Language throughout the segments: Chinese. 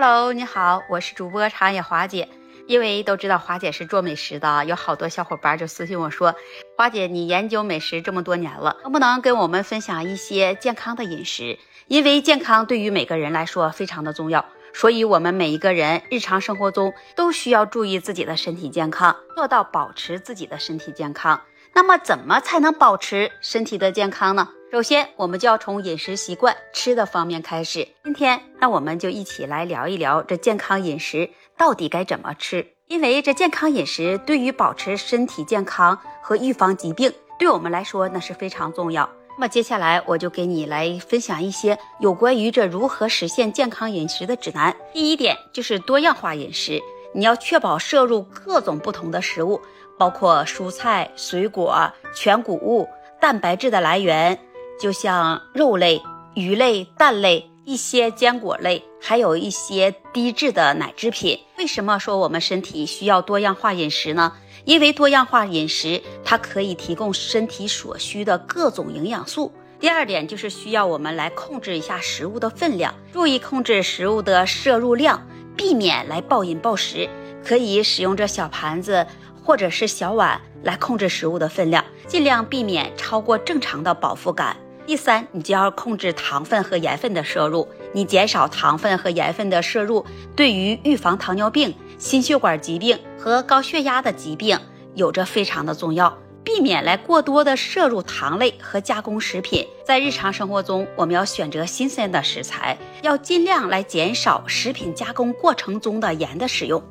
Hello，你好，我是主播长野华姐。因为都知道华姐是做美食的，有好多小伙伴就私信我说：“华姐，你研究美食这么多年了，能不能跟我们分享一些健康的饮食？因为健康对于每个人来说非常的重要，所以我们每一个人日常生活中都需要注意自己的身体健康，做到保持自己的身体健康。那么，怎么才能保持身体的健康呢？”首先，我们就要从饮食习惯、吃的方面开始。今天，那我们就一起来聊一聊这健康饮食到底该怎么吃。因为这健康饮食对于保持身体健康和预防疾病，对我们来说那是非常重要。那么接下来，我就给你来分享一些有关于这如何实现健康饮食的指南。第一点就是多样化饮食，你要确保摄入各种不同的食物，包括蔬菜、水果、全谷物、蛋白质的来源。就像肉类、鱼类、蛋类、一些坚果类，还有一些低脂的奶制品。为什么说我们身体需要多样化饮食呢？因为多样化饮食它可以提供身体所需的各种营养素。第二点就是需要我们来控制一下食物的分量，注意控制食物的摄入量，避免来暴饮暴食。可以使用这小盘子或者是小碗来控制食物的分量，尽量避免超过正常的饱腹感。第三，你就要控制糖分和盐分的摄入。你减少糖分和盐分的摄入，对于预防糖尿病、心血管疾病和高血压的疾病有着非常的重要。避免来过多的摄入糖类和加工食品。在日常生活中，我们要选择新鲜的食材，要尽量来减少食品加工过程中的盐的使用。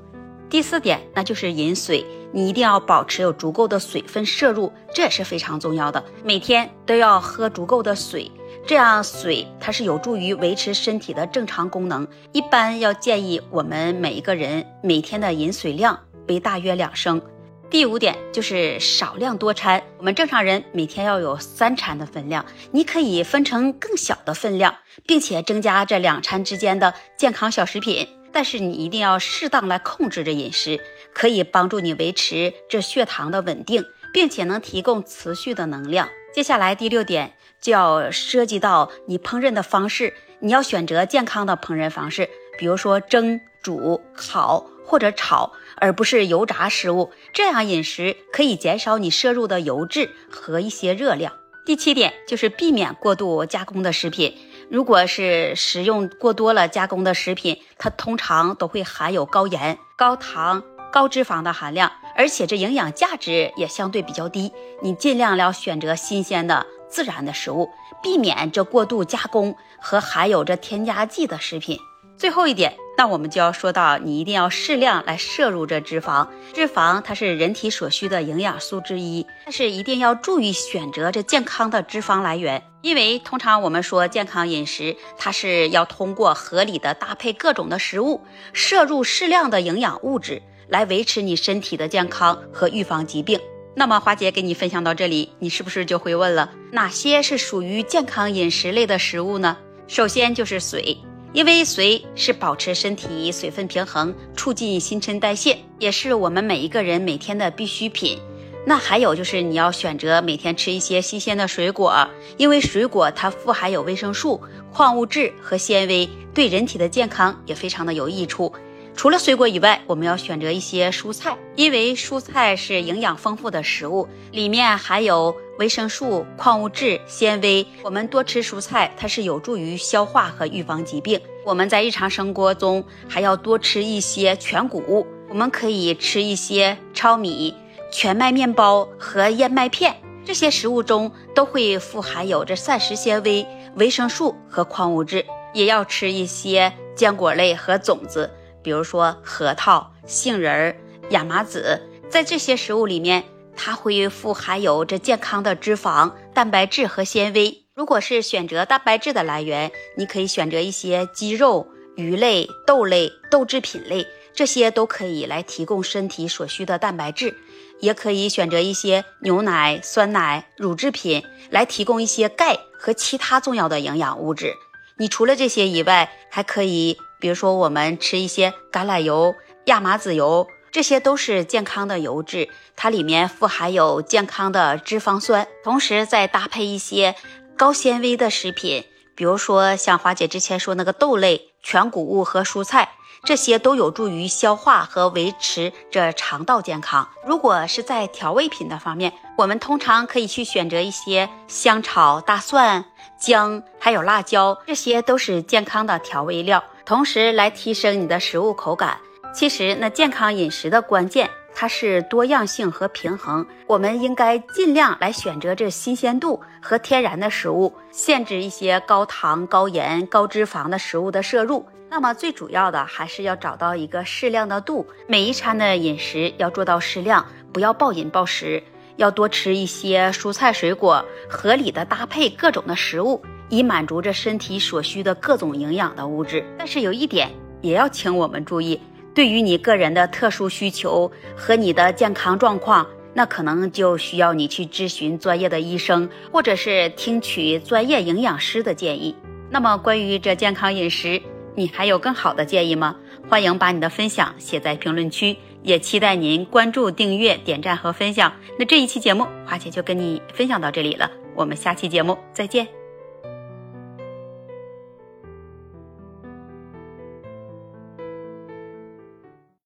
第四点，那就是饮水，你一定要保持有足够的水分摄入，这也是非常重要的。每天都要喝足够的水，这样水它是有助于维持身体的正常功能。一般要建议我们每一个人每天的饮水量为大约两升。第五点就是少量多餐，我们正常人每天要有三餐的分量，你可以分成更小的分量，并且增加这两餐之间的健康小食品。但是你一定要适当来控制这饮食，可以帮助你维持这血糖的稳定，并且能提供持续的能量。接下来第六点就要涉及到你烹饪的方式，你要选择健康的烹饪方式，比如说蒸、煮、烤或者炒，而不是油炸食物。这样饮食可以减少你摄入的油脂和一些热量。第七点就是避免过度加工的食品。如果是食用过多了加工的食品，它通常都会含有高盐、高糖、高脂肪的含量，而且这营养价值也相对比较低。你尽量要选择新鲜的、自然的食物，避免这过度加工和含有这添加剂的食品。最后一点，那我们就要说到，你一定要适量来摄入这脂肪。脂肪它是人体所需的营养素之一，但是一定要注意选择这健康的脂肪来源。因为通常我们说健康饮食，它是要通过合理的搭配各种的食物，摄入适量的营养物质，来维持你身体的健康和预防疾病。那么花姐给你分享到这里，你是不是就会问了，哪些是属于健康饮食类的食物呢？首先就是水。因为水是保持身体水分平衡、促进新陈代谢，也是我们每一个人每天的必需品。那还有就是你要选择每天吃一些新鲜的水果，因为水果它富含有维生素、矿物质和纤维，对人体的健康也非常的有益处。除了水果以外，我们要选择一些蔬菜，因为蔬菜是营养丰富的食物，里面含有维生素、矿物质、纤维。我们多吃蔬菜，它是有助于消化和预防疾病。我们在日常生活中还要多吃一些全谷物，我们可以吃一些糙米、全麦面包和燕麦片，这些食物中都会富含有着膳食纤维、维生素和矿物质。也要吃一些坚果类和种子。比如说核桃、杏仁儿、亚麻籽，在这些食物里面，它会富含有着健康的脂肪、蛋白质和纤维。如果是选择蛋白质的来源，你可以选择一些鸡肉、鱼类、豆类、豆制品类，这些都可以来提供身体所需的蛋白质。也可以选择一些牛奶、酸奶、乳制品来提供一些钙和其他重要的营养物质。你除了这些以外，还可以。比如说，我们吃一些橄榄油、亚麻籽油，这些都是健康的油脂，它里面富含有健康的脂肪酸。同时，再搭配一些高纤维的食品，比如说像华姐之前说那个豆类、全谷物和蔬菜，这些都有助于消化和维持这肠道健康。如果是在调味品的方面，我们通常可以去选择一些香草、大蒜、姜，还有辣椒，这些都是健康的调味料，同时来提升你的食物口感。其实，那健康饮食的关键。它是多样性和平衡，我们应该尽量来选择这新鲜度和天然的食物，限制一些高糖、高盐、高脂肪的食物的摄入。那么最主要的还是要找到一个适量的度，每一餐的饮食要做到适量，不要暴饮暴食，要多吃一些蔬菜水果，合理的搭配各种的食物，以满足这身体所需的各种营养的物质。但是有一点也要请我们注意。对于你个人的特殊需求和你的健康状况，那可能就需要你去咨询专业的医生，或者是听取专业营养师的建议。那么，关于这健康饮食，你还有更好的建议吗？欢迎把你的分享写在评论区，也期待您关注、订阅、点赞和分享。那这一期节目，花姐就跟你分享到这里了，我们下期节目再见。